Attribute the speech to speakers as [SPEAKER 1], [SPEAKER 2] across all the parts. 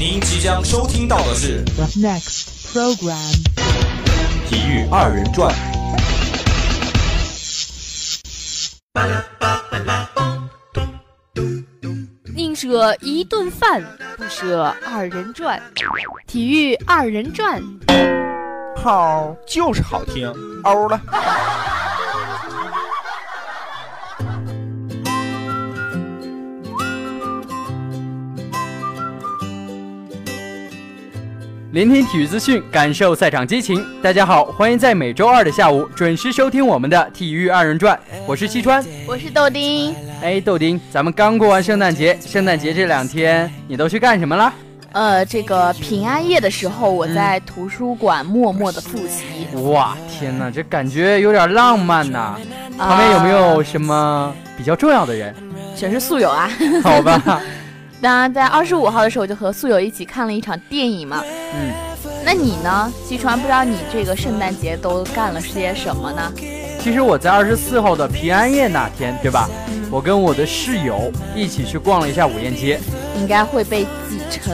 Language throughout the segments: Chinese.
[SPEAKER 1] 您即将收听到的是
[SPEAKER 2] The next program.
[SPEAKER 1] 体育二人转。
[SPEAKER 3] 宁舍一顿饭，不舍二人转。体育二人转，
[SPEAKER 4] 好，就是好听，欧了。
[SPEAKER 5] 聆听体育资讯，感受赛场激情。大家好，欢迎在每周二的下午准时收听我们的体育二人转。我是西川，
[SPEAKER 3] 我是豆丁。
[SPEAKER 5] 哎，豆丁，咱们刚过完圣诞节，圣诞节这两天你都去干什么了？
[SPEAKER 3] 呃，这个平安夜的时候，我在图书馆默默的复习。
[SPEAKER 5] 哇，天哪，这感觉有点浪漫呐！旁边有没有什么比较重要的人？
[SPEAKER 3] 全是宿友啊。
[SPEAKER 5] 好吧。
[SPEAKER 3] 当然，在二十五号的时候，就和宿友一起看了一场电影嘛。
[SPEAKER 5] 嗯，
[SPEAKER 3] 那你呢？西川，不知道你这个圣诞节都干了些什么呢？
[SPEAKER 5] 其实我在二十四号的平安夜那天，对吧？
[SPEAKER 3] 嗯，
[SPEAKER 5] 我跟我的室友一起去逛了一下五堰街。
[SPEAKER 3] 应该会被挤成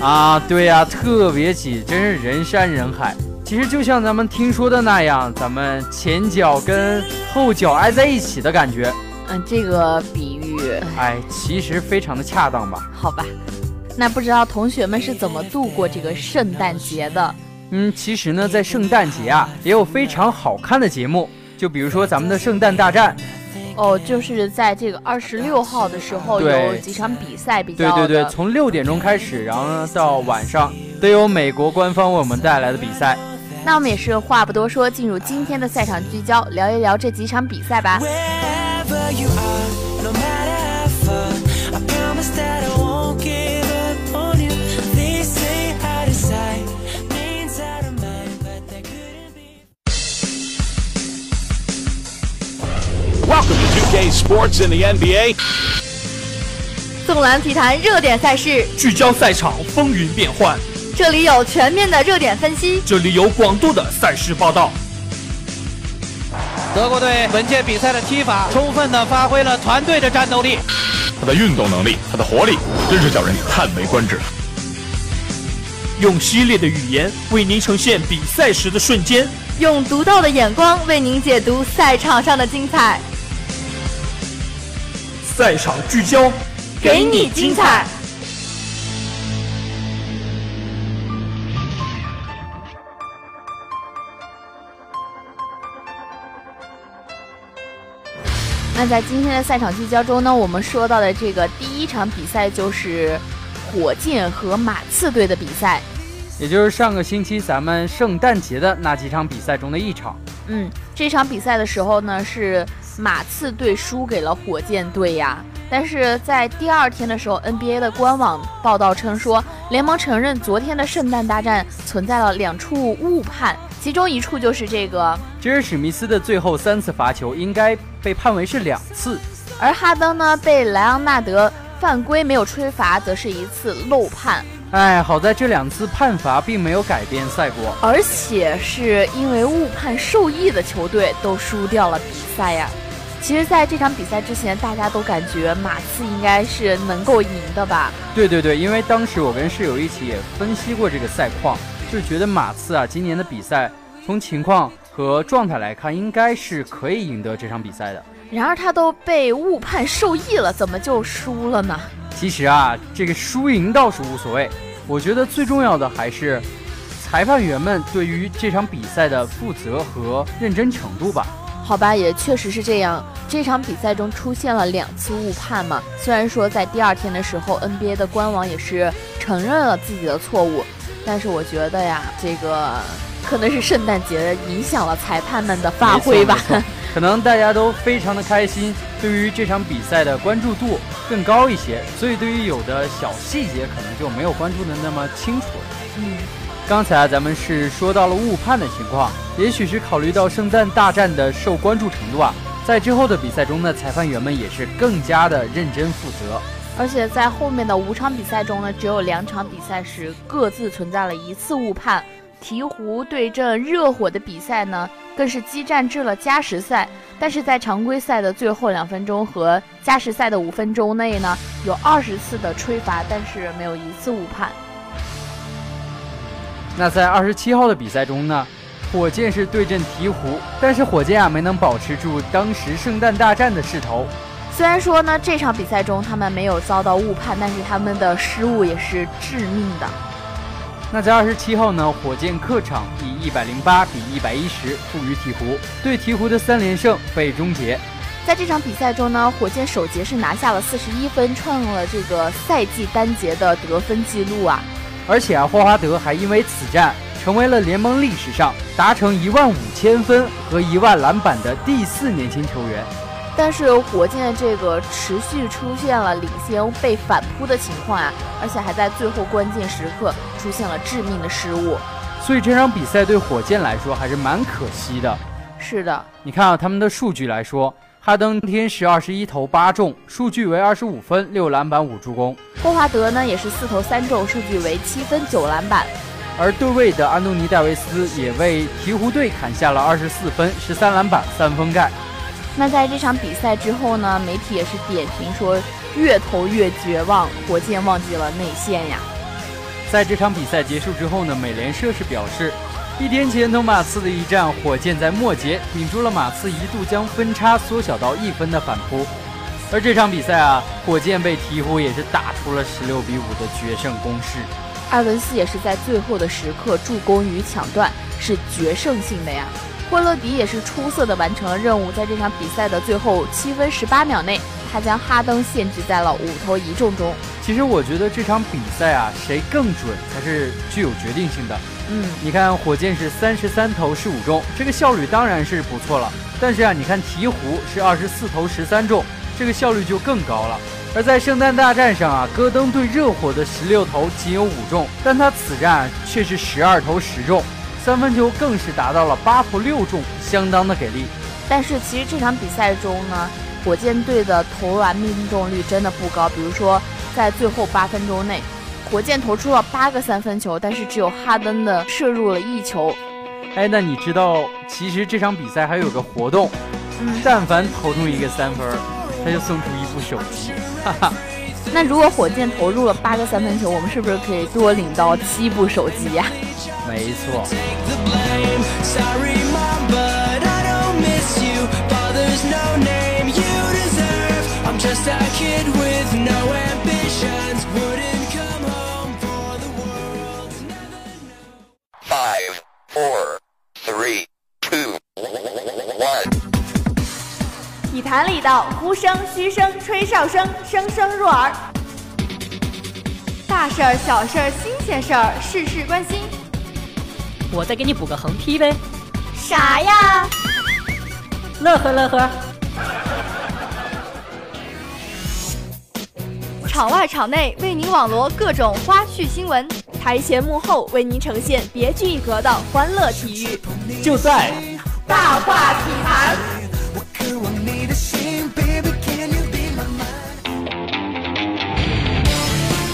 [SPEAKER 5] 啊，对呀，特别挤，真是人山人海。其实就像咱们听说的那样，咱们前脚跟后脚挨在一起的感觉。
[SPEAKER 3] 嗯，这个比喻，
[SPEAKER 5] 哎，其实非常的恰当吧？
[SPEAKER 3] 好吧，那不知道同学们是怎么度过这个圣诞节的？
[SPEAKER 5] 嗯，其实呢，在圣诞节啊，也有非常好看的节目，就比如说咱们的圣诞大战。
[SPEAKER 3] 哦，就是在这个二十六号的时候有几场比赛比
[SPEAKER 5] 较。对对对，从六点钟开始，然后呢到晚上都有美国官方为我们带来的比赛。
[SPEAKER 3] 那我们也是话不多说，进入今天的赛场聚焦，聊一聊这几场比赛吧。
[SPEAKER 6] Welcome to 2K Sports in the NBA。
[SPEAKER 7] 纵览体坛热点赛事，
[SPEAKER 8] 聚焦赛场风云变幻。
[SPEAKER 7] 这里有全面的热点分析，
[SPEAKER 8] 这里有广度的赛事报道。
[SPEAKER 9] 德国队本届比赛的踢法，充分的发挥了团队的战斗力。
[SPEAKER 6] 他的运动能力，他的活力，真是叫人叹为观止。
[SPEAKER 8] 用犀利的语言为您呈现比赛时的瞬间，
[SPEAKER 7] 用独到的眼光为您解读赛场上的精彩。
[SPEAKER 8] 赛场聚焦，
[SPEAKER 7] 给你精彩。
[SPEAKER 3] 那在今天的赛场聚焦中呢，我们说到的这个第一场比赛就是火箭和马刺队的比赛，
[SPEAKER 5] 也就是上个星期咱们圣诞节的那几场比赛中的一场。
[SPEAKER 3] 嗯，这场比赛的时候呢，是马刺队输给了火箭队呀。但是在第二天的时候，NBA 的官网报道称说，联盟承认昨天的圣诞大战存在了两处误判，其中一处就是这个，
[SPEAKER 5] 吉尔史密斯的最后三次罚球应该被判为是两次，
[SPEAKER 3] 而哈登呢被莱昂纳德犯规没有吹罚，则是一次漏判。
[SPEAKER 5] 哎，好在这两次判罚并没有改变赛果，
[SPEAKER 3] 而且是因为误判受益的球队都输掉了比赛呀。其实，在这场比赛之前，大家都感觉马刺应该是能够赢的吧？
[SPEAKER 5] 对对对，因为当时我跟室友一起也分析过这个赛况，就是觉得马刺啊，今年的比赛从情况和状态来看，应该是可以赢得这场比赛的。
[SPEAKER 3] 然而，他都被误判受益了，怎么就输了呢？
[SPEAKER 5] 其实啊，这个输赢倒是无所谓，我觉得最重要的还是裁判员们对于这场比赛的负责和认真程度吧。
[SPEAKER 3] 好吧，也确实是这样。这场比赛中出现了两次误判嘛，虽然说在第二天的时候，NBA 的官网也是承认了自己的错误，但是我觉得呀，这个可能是圣诞节影响了裁判们的发挥吧。
[SPEAKER 5] 可能大家都非常的开心，对于这场比赛的关注度更高一些，所以对于有的小细节可能就没有关注的那么清楚了。
[SPEAKER 3] 嗯。
[SPEAKER 5] 刚才啊，咱们是说到了误判的情况，也许是考虑到圣诞大战的受关注程度啊，在之后的比赛中呢，裁判员们也是更加的认真负责。
[SPEAKER 3] 而且在后面的五场比赛中呢，只有两场比赛是各自存在了一次误判，鹈鹕对阵热火的比赛呢，更是激战至了加时赛。但是在常规赛的最后两分钟和加时赛的五分钟内呢，有二十次的吹罚，但是没有一次误判。
[SPEAKER 5] 那在二十七号的比赛中呢，火箭是对阵鹈鹕，但是火箭啊没能保持住当时圣诞大战的势头。
[SPEAKER 3] 虽然说呢这场比赛中他们没有遭到误判，但是他们的失误也是致命的。
[SPEAKER 5] 那在二十七号呢，火箭客场以一百零八比一百一十负于鹈鹕，对鹈鹕的三连胜被终结。
[SPEAKER 3] 在这场比赛中呢，火箭首节是拿下了四十一分，创了这个赛季单节的得分记录啊。
[SPEAKER 5] 而且啊，霍华德还因为此战成为了联盟历史上达成一万五千分和一万篮板的第四年轻球员。
[SPEAKER 3] 但是火箭这个持续出现了领先被反扑的情况啊，而且还在最后关键时刻出现了致命的失误。
[SPEAKER 5] 所以这场比赛对火箭来说还是蛮可惜的。
[SPEAKER 3] 是的，
[SPEAKER 5] 你看啊，他们的数据来说。哈登天使二十一投八中，数据为二十五分、六篮板、五助攻。
[SPEAKER 3] 霍华德呢也是四投三中，数据为七分、九篮板。
[SPEAKER 5] 而对位的安东尼戴维斯也为鹈鹕队砍下了二十四分、十三篮板、三封盖。
[SPEAKER 3] 那在这场比赛之后呢，媒体也是点评说，越投越绝望，火箭忘记了内线呀。
[SPEAKER 5] 在这场比赛结束之后呢，美联社是表示。一天前同马刺的一战，火箭在末节顶住了马刺一度将分差缩小到一分的反扑。而这场比赛啊，火箭被鹈鹕也是打出了十六比五的决胜攻势。
[SPEAKER 3] 艾文斯也是在最后的时刻助攻与抢断，是决胜性的呀。霍勒迪也是出色的完成了任务，在这场比赛的最后七分十八秒内，他将哈登限制在了五投一中中。
[SPEAKER 5] 其实我觉得这场比赛啊，谁更准才是具有决定性的。
[SPEAKER 3] 嗯，
[SPEAKER 5] 你看火箭是三十三投十五中，这个效率当然是不错了。但是啊，你看鹈鹕是二十四投十三中，这个效率就更高了。而在圣诞大战上啊，戈登对热火的十六投仅有五中，但他此战却是十二投十中，三分球更是达到了八投六中，相当的给力。
[SPEAKER 3] 但是其实这场比赛中呢，火箭队的投篮命中率真的不高，比如说在最后八分钟内。火箭投出了八个三分球，但是只有哈登的射入了一球。
[SPEAKER 5] 哎，那你知道，其实这场比赛还有个活动，但凡投中一个三分，他就送出一部手机。哈哈。
[SPEAKER 3] 那如果火箭投入了八个三分球，我们是不是可以多领到七部手机呀？
[SPEAKER 5] 没错。
[SPEAKER 7] 体坛里道，呼声、嘘声、吹哨声，声声入耳。大事儿、小事儿、新鲜事儿，事事关心。
[SPEAKER 10] 我再给你补个横批呗。
[SPEAKER 7] 啥呀？
[SPEAKER 10] 乐呵乐呵。
[SPEAKER 7] 场外场内为您网罗各种花絮新闻，台前幕后为您呈现别具一格的欢乐体育。
[SPEAKER 8] 就在
[SPEAKER 7] 大话体坛。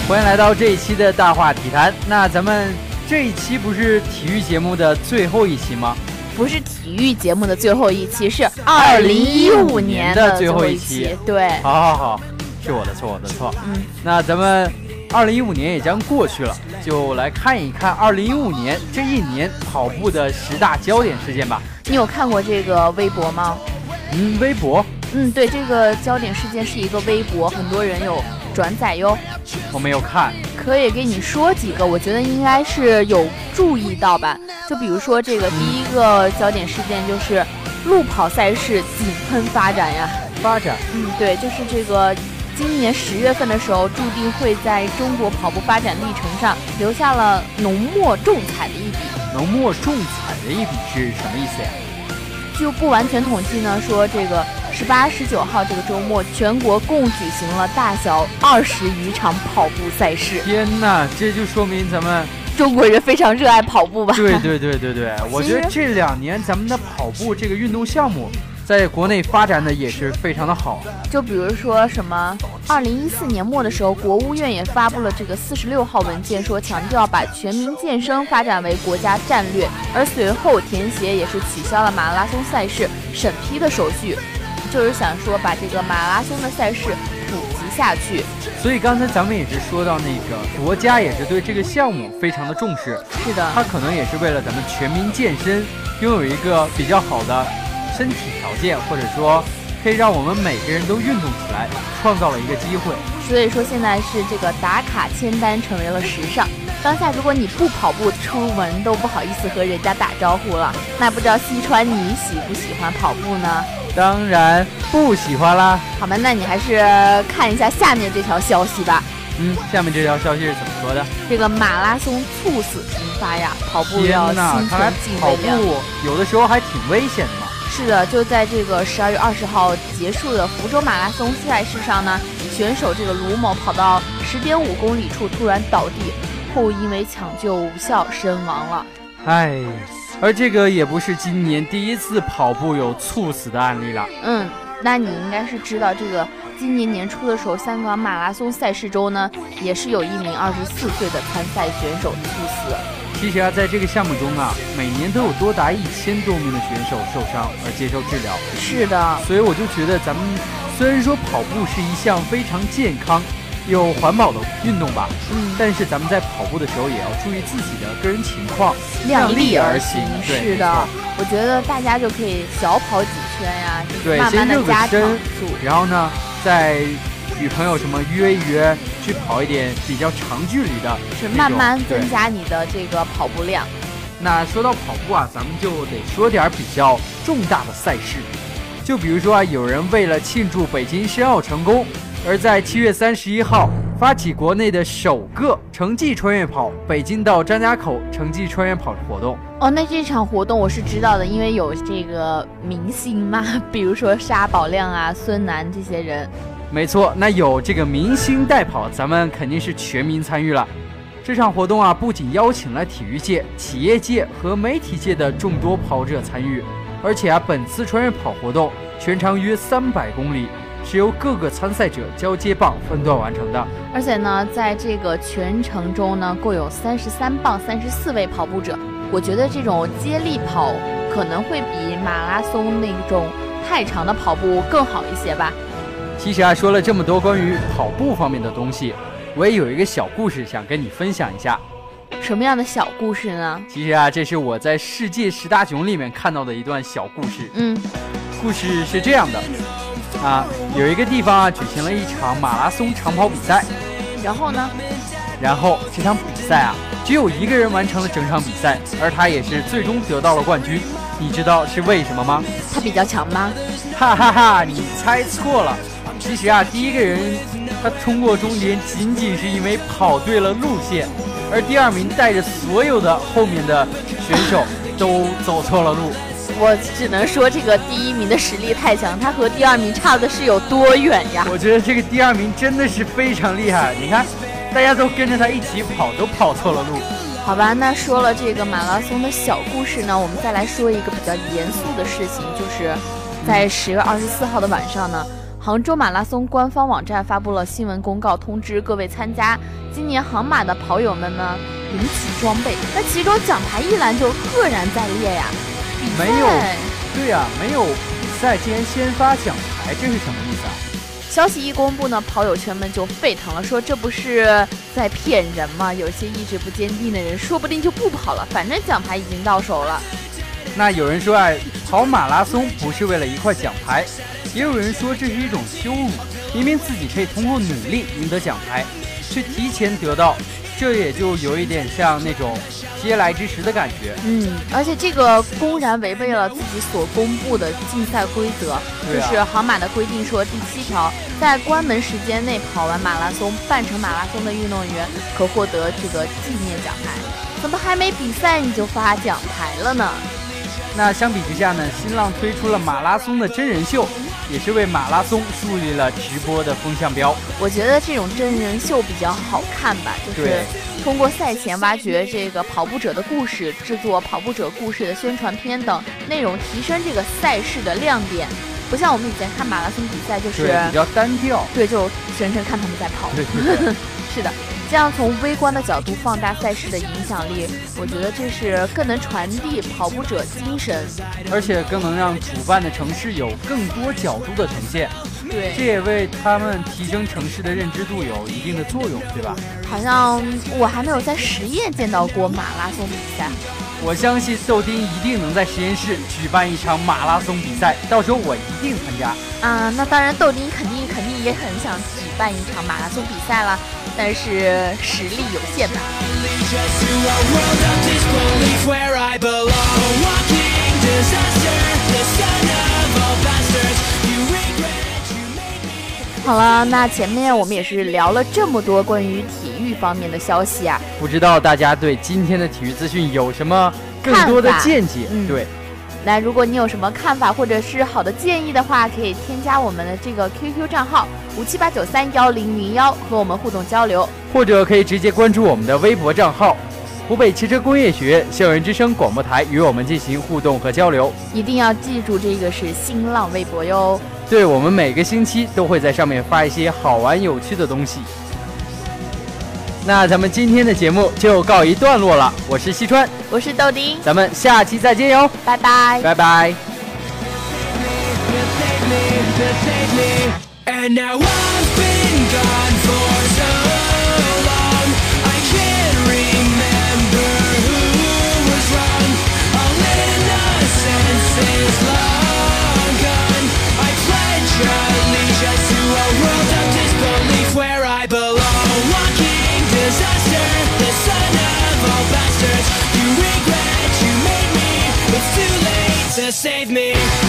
[SPEAKER 5] 欢迎来到这一期的大话体坛。那咱们这一期不是体育节目的最后一期吗？
[SPEAKER 3] 不是体育节目的最后一期，是二零一五年
[SPEAKER 5] 的
[SPEAKER 3] 最后
[SPEAKER 5] 一
[SPEAKER 3] 期。对，
[SPEAKER 5] 好好好，是我的错，我的错。嗯，那咱们二零一五年也将过去了，就来看一看二零一五年这一年跑步的十大焦点事件吧。
[SPEAKER 3] 你有看过这个微博吗？
[SPEAKER 5] 嗯，微博。
[SPEAKER 3] 嗯，对，这个焦点事件是一个微博，很多人有转载哟。
[SPEAKER 5] 我没有看，
[SPEAKER 3] 可以给你说几个，我觉得应该是有注意到吧。就比如说这个第一个焦点事件就是路跑赛事井喷发展呀。
[SPEAKER 5] 发展？
[SPEAKER 3] 嗯，对，就是这个今年十月份的时候，注定会在中国跑步发展历程上留下了浓墨重彩的一笔。
[SPEAKER 5] 浓墨重彩的一笔是什么意思呀？
[SPEAKER 3] 就不完全统计呢，说这个十八、十九号这个周末，全国共举行了大小二十余场跑步赛事。
[SPEAKER 5] 天哪，这就说明咱们
[SPEAKER 3] 中国人非常热爱跑步吧？
[SPEAKER 5] 对对对对对，我觉得这两年咱们的跑步这个运动项目，在在国内发展的也是非常的好。
[SPEAKER 3] 就比如说什么，二零一四年末的时候，国务院也发布了这个四十六号文件，说强调把全民健身发展为国家战略。而随后田协也是取消了马拉松赛事审批的手续，就是想说把这个马拉松的赛事普及下去。
[SPEAKER 5] 所以刚才咱们也是说到那个国家也是对这个项目非常的重视。
[SPEAKER 3] 是的，
[SPEAKER 5] 它可能也是为了咱们全民健身，拥有一个比较好的身体条件，或者说可以让我们每个人都运动起来，创造了一个机会。
[SPEAKER 3] 所以说现在是这个打卡签单成为了时尚。当下如果你不跑步出门都不好意思和人家打招呼了，那不知道西川你喜不喜欢跑步呢？
[SPEAKER 5] 当然不喜欢啦。
[SPEAKER 3] 好吧，那你还是看一下下面这条消息吧。
[SPEAKER 5] 嗯，下面这条消息是怎么说的？
[SPEAKER 3] 这个马拉松猝死频发呀，跑步要心存敬畏
[SPEAKER 5] 跑步有的时候还挺危险的嘛。
[SPEAKER 3] 是的，就在这个十二月二十号结束的福州马拉松赛事上呢，选手这个卢某跑到十点五公里处突然倒地，后因为抢救无效身亡了。
[SPEAKER 5] 唉。而这个也不是今年第一次跑步有猝死的案例了。
[SPEAKER 3] 嗯，那你应该是知道，这个今年年初的时候，香港马拉松赛事中呢，也是有一名二十四岁的参赛选手猝死。
[SPEAKER 5] 其实啊，在这个项目中啊，每年都有多达一千多名的选手受伤而接受治疗。
[SPEAKER 3] 是的，
[SPEAKER 5] 所以我就觉得咱们虽然说跑步是一项非常健康。有环保的运动吧，
[SPEAKER 3] 嗯，
[SPEAKER 5] 但是咱们在跑步的时候也要注意自己的个人情况，
[SPEAKER 3] 量
[SPEAKER 5] 力
[SPEAKER 3] 而
[SPEAKER 5] 行。
[SPEAKER 3] 是的，我觉得大家就可以小跑几圈呀，
[SPEAKER 5] 对，
[SPEAKER 3] 先
[SPEAKER 5] 热个身，
[SPEAKER 3] 速，
[SPEAKER 5] 然后呢，再与朋友什么约一约，去跑一点比较长距离的，
[SPEAKER 3] 是慢慢增加你的这个跑步量。
[SPEAKER 5] 那说到跑步啊，咱们就得说点比较重大的赛事，就比如说啊，有人为了庆祝北京申奥成功。而在七月三十一号发起国内的首个城际穿越跑——北京到张家口城际穿越跑活动。
[SPEAKER 3] 哦，那这场活动我是知道的，因为有这个明星嘛，比如说沙宝亮啊、孙楠这些人。
[SPEAKER 5] 没错，那有这个明星代跑，咱们肯定是全民参与了。这场活动啊，不仅邀请了体育界、企业界和媒体界的众多跑者参与，而且啊，本次穿越跑活动全长约三百公里。是由各个参赛者交接棒分段完成的，
[SPEAKER 3] 而且呢，在这个全程中呢，共有三十三棒三十四位跑步者。我觉得这种接力跑可能会比马拉松那种太长的跑步更好一些吧。
[SPEAKER 5] 其实啊，说了这么多关于跑步方面的东西，我也有一个小故事想跟你分享一下。
[SPEAKER 3] 什么样的小故事呢？
[SPEAKER 5] 其实啊，这是我在世界十大囧里面看到的一段小故事。
[SPEAKER 3] 嗯，
[SPEAKER 5] 故事是这样的。啊，有一个地方啊，举行了一场马拉松长跑比赛。
[SPEAKER 3] 然后呢？
[SPEAKER 5] 然后这场比赛啊，只有一个人完成了整场比赛，而他也是最终得到了冠军。你知道是为什么吗？
[SPEAKER 3] 他比较强吗？
[SPEAKER 5] 哈哈哈，你猜错了。其实啊，第一个人他冲过终点，仅仅是因为跑对了路线，而第二名带着所有的后面的选手都走错了路。
[SPEAKER 3] 我只能说，这个第一名的实力太强，他和第二名差的是有多远呀？
[SPEAKER 5] 我觉得这个第二名真的是非常厉害。你看，大家都跟着他一起跑，都跑错了路。
[SPEAKER 3] 好吧，那说了这个马拉松的小故事呢，我们再来说一个比较严肃的事情，就是在十月二十四号的晚上呢，杭州马拉松官方网站发布了新闻公告，通知各位参加今年杭马的跑友们呢，领取装备。那其中奖牌一栏就赫然在列呀。
[SPEAKER 5] 没有，对呀，没有比赛竟然先发奖牌，这是什么意思啊？
[SPEAKER 3] 消息一公布呢，跑友圈们就沸腾了，说这不是在骗人吗？有些意志不坚定的人，说不定就不跑了，反正奖牌已经到手了。
[SPEAKER 5] 那有人说啊，跑马拉松不是为了一块奖牌，也有人说这是一种羞辱，明明自己可以通过努力赢得奖牌，却提前得到，这也就有一点像那种。嗟来之食的感觉，
[SPEAKER 3] 嗯，而且这个公然违背了自己所公布的竞赛规则，就是杭马的规定说，第七条，在关门时间内跑完马拉松、半程马拉松的运动员可获得这个纪念奖牌。怎么还没比赛你就发奖牌了呢？
[SPEAKER 5] 那相比之下呢，新浪推出了马拉松的真人秀，也是为马拉松树立了直播的风向标。
[SPEAKER 3] 我觉得这种真人秀比较好看吧，就是通过赛前挖掘这个跑步者的故事，制作跑步者故事的宣传片等内容，提升这个赛事的亮点。不像我们以前看马拉松比赛，就是
[SPEAKER 5] 比较单调，
[SPEAKER 3] 对，就全程看他们在跑。
[SPEAKER 5] 对对对，
[SPEAKER 3] 是的。这样从微观的角度放大赛事的影响力，我觉得这是更能传递跑步者精神，
[SPEAKER 5] 而且更能让主办的城市有更多角度的呈现。
[SPEAKER 3] 对，
[SPEAKER 5] 这也为他们提升城市的认知度有一定的作用，对吧？
[SPEAKER 3] 好像我还没有在实验见到过马拉松比赛。
[SPEAKER 5] 我相信豆丁一定能在实验室举办一场马拉松比赛，到时候我一定参加。
[SPEAKER 3] 啊，那当然，豆丁肯定肯定也很想举办一场马拉松比赛了。但是实力有限吧。好了，那前面我们也是聊了这么多关于体育方面的消息啊，
[SPEAKER 5] 不知道大家对今天的体育资讯有什么更多的见解？对。
[SPEAKER 3] 那如果你有什么看法或者是好的建议的话，可以添加我们的这个 QQ 账号五七八九三幺零零幺和我们互动交流，
[SPEAKER 5] 或者可以直接关注我们的微博账号湖北汽车工业学院校园之声广播台，与我们进行互动和交流。
[SPEAKER 3] 一定要记住，这个是新浪微博哟。
[SPEAKER 5] 对，我们每个星期都会在上面发一些好玩有趣的东西。那咱们今天的节目就告一段落了。我是西川，
[SPEAKER 3] 我是豆丁，
[SPEAKER 5] 咱们下期再见哟，
[SPEAKER 3] 拜拜，
[SPEAKER 5] 拜拜。
[SPEAKER 6] And now I've been gone for so long I can't remember who was wrong. All innocence is long gone. I pledge allegiance to a world of disbelief where I belong. Walking disaster, the son of all bastards. You regret you made me, it's too late to save me.